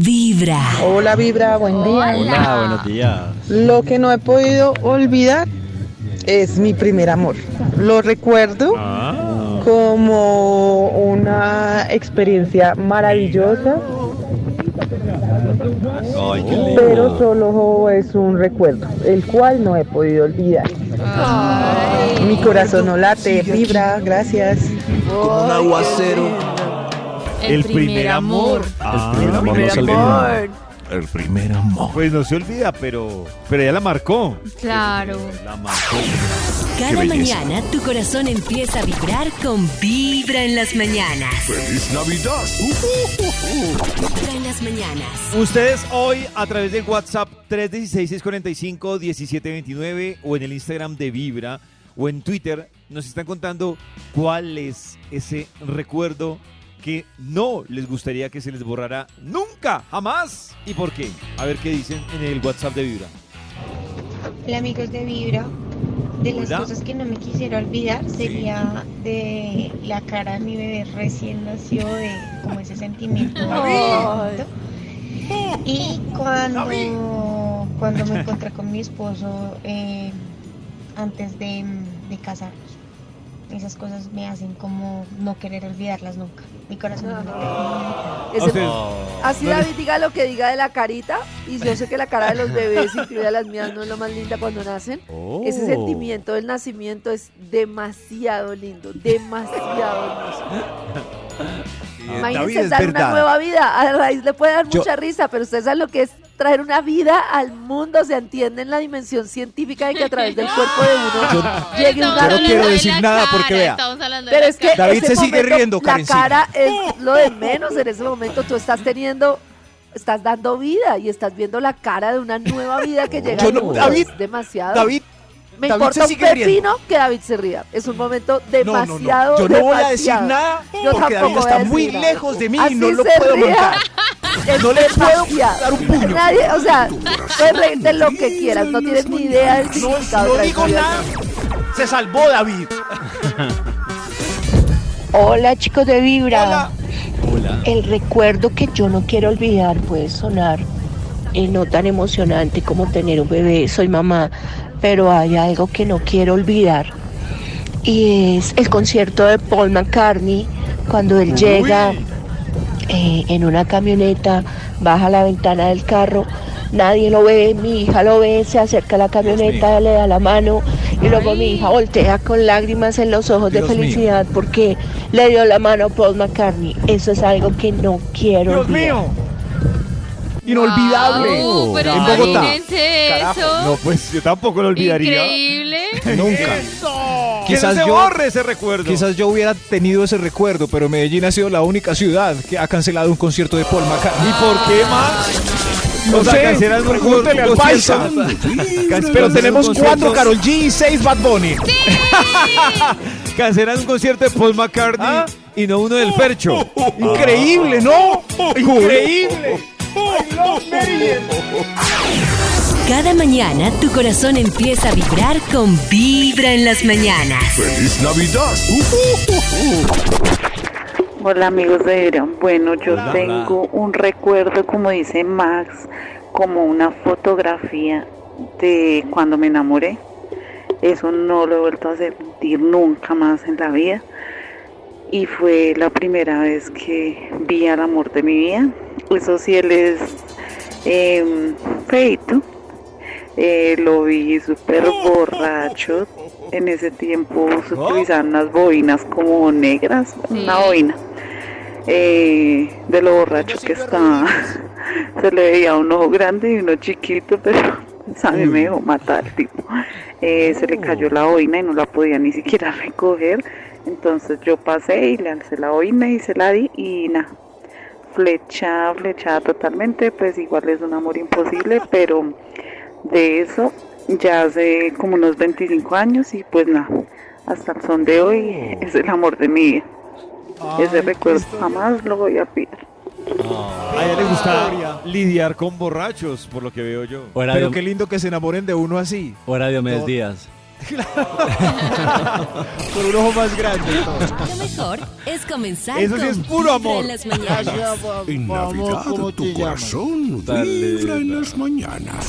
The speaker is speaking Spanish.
Vibra. Hola Vibra, buen día. Hola, buenos días. Lo que no he podido olvidar es mi primer amor. Lo recuerdo Ah. como una experiencia maravillosa, Ay, qué lindo. pero solo es un recuerdo, el cual no he podido olvidar. Mi corazón no late, vibra, gracias. Como un aguacero. El, primer amor. Ah, El primer amor no se olvida. El primer amor. Pues no se olvida, pero, pero ella la marcó. Claro. La marcó. Cada mañana tu corazón empieza a vibrar con Vibra en las mañanas. ¡Feliz Navidad! Vibra en las mañanas. Ustedes hoy a través del WhatsApp 316-645-1729 o en el Instagram de Vibra o en Twitter nos están contando cuál es ese recuerdo que no les gustaría que se les borrara nunca, jamás y por qué. A ver qué dicen en el WhatsApp de Vibra. Hola amigos de Vibra. De las Hola. cosas que no me quisiera olvidar sería de la cara de mi bebé recién nació, de como ese sentimiento. Y cuando, cuando me encontré con mi esposo eh, antes de, de casarnos. Esas cosas me hacen como no querer olvidarlas nunca. Mi corazón no late. Ese- Ustedes- así no David diga lo que diga de la carita, y yo sé que la cara de los bebés, incluida las mías, no es lo más linda cuando nacen. Ese Oh. sentimiento del nacimiento es demasiado lindo, demasiado hermoso. David, Imagínense es dar una nueva vida. A raíz le puede dar Yo- mucha risa, pero ustedes saben lo que es traer una vida al mundo. Se entiende en la dimensión científica de que a través del cuerpo de uno llegue Estamos una yo no hablando quiero de decir la nada cara, porque vea. Pero es que. David se sigue momento, riendo, La cara es lo de menos en ese momento. Tú estás teniendo, estás dando vida y estás viendo la cara de una nueva vida que llega. Yo no-. David, Es demasiado. David, Me David importa se un riendo. pepino que David se ría. Es un momento no, no, no. demasiado. Yo no voy a decir demasiado. nada Yo porque David está muy nada. lejos de mí y no lo puedo ría. montar. Es No le puedo demasiado. dar un puño. Nadie, o sea, puedes reírte lo que quieras. No tienes ni idea del No, significado. no digo nada. Se salvó David. Hola chicos de Vibra. Hola. Hola. El recuerdo que yo no quiero olvidar puede sonar eh, no tan emocionante como tener un bebé. Soy mamá, pero hay algo que no quiero olvidar. Y es el concierto de Paul McCartney cuando él llega eh, en una camioneta, baja la ventana del carro. Nadie lo ve, mi hija lo ve, se acerca a la camioneta, le da la mano y luego mi hija voltea con lágrimas en los ojos Dios de mío. felicidad porque le dio la mano a Paul McCartney. Eso es algo que no quiero Dios olvidar. mío. Inolvidable. Wow, pero en Bogotá. eso. No, pues yo tampoco lo olvidaría. Increíble. Nunca. Quizás se yo- borre ese recuerdo. Quizás yo hubiera tenido ese recuerdo, pero Medellín ha sido la única ciudad que ha cancelado un concierto de Paul McCartney. ¿Y por qué más? No O sea, sé, cancelan un pregúntele al paisa. Pero tenemos cuatro Carol G y seis Bad Bunny. Cancelan un concierto de Paul McCartney ¿Ah? y no uno del Fercho. Increíble, ¿no? Increíble. Cada mañana tu corazón empieza a vibrar con Vibra en las mañanas. ¡Feliz Navidad! Hola amigos de Vibra. Bueno, yo Hola. tengo un recuerdo, como dice Max, como una fotografía de cuando me enamoré. Eso no lo he vuelto a sentir nunca más en la vida. Y fue la primera vez que vi al amor de mi vida. Eso sí, él es eh, feito. Eh, lo vi súper borracho. En ese tiempo se ¿Oh? utilizaban unas boinas como negras, una boina. Eh, de lo borracho que estaba. Se le veía un ojo grande y uno chiquito, pero a mí me dejó matar, tipo. Eh, se le cayó la boina y no la podía ni siquiera recoger. Entonces yo pasé y le alcé la boina y se la di y nada. Flecha, flechada totalmente, pues igual es un amor imposible, pero de eso ya hace como unos 25 años y pues nada, hasta el son de hoy es el amor de mi vida. Ese recuerdo jamás lo voy a olvidar. A ella le gusta lidiar con borrachos, por lo que veo yo. Pero qué lindo que se enamoren de uno así. Hora Diomedes. Díaz. Con un ojo más grande. Lo mejor es comenzar Eso sí con es puro amor. en las mañanas. En Navidad tu corazón vibra en las mañanas.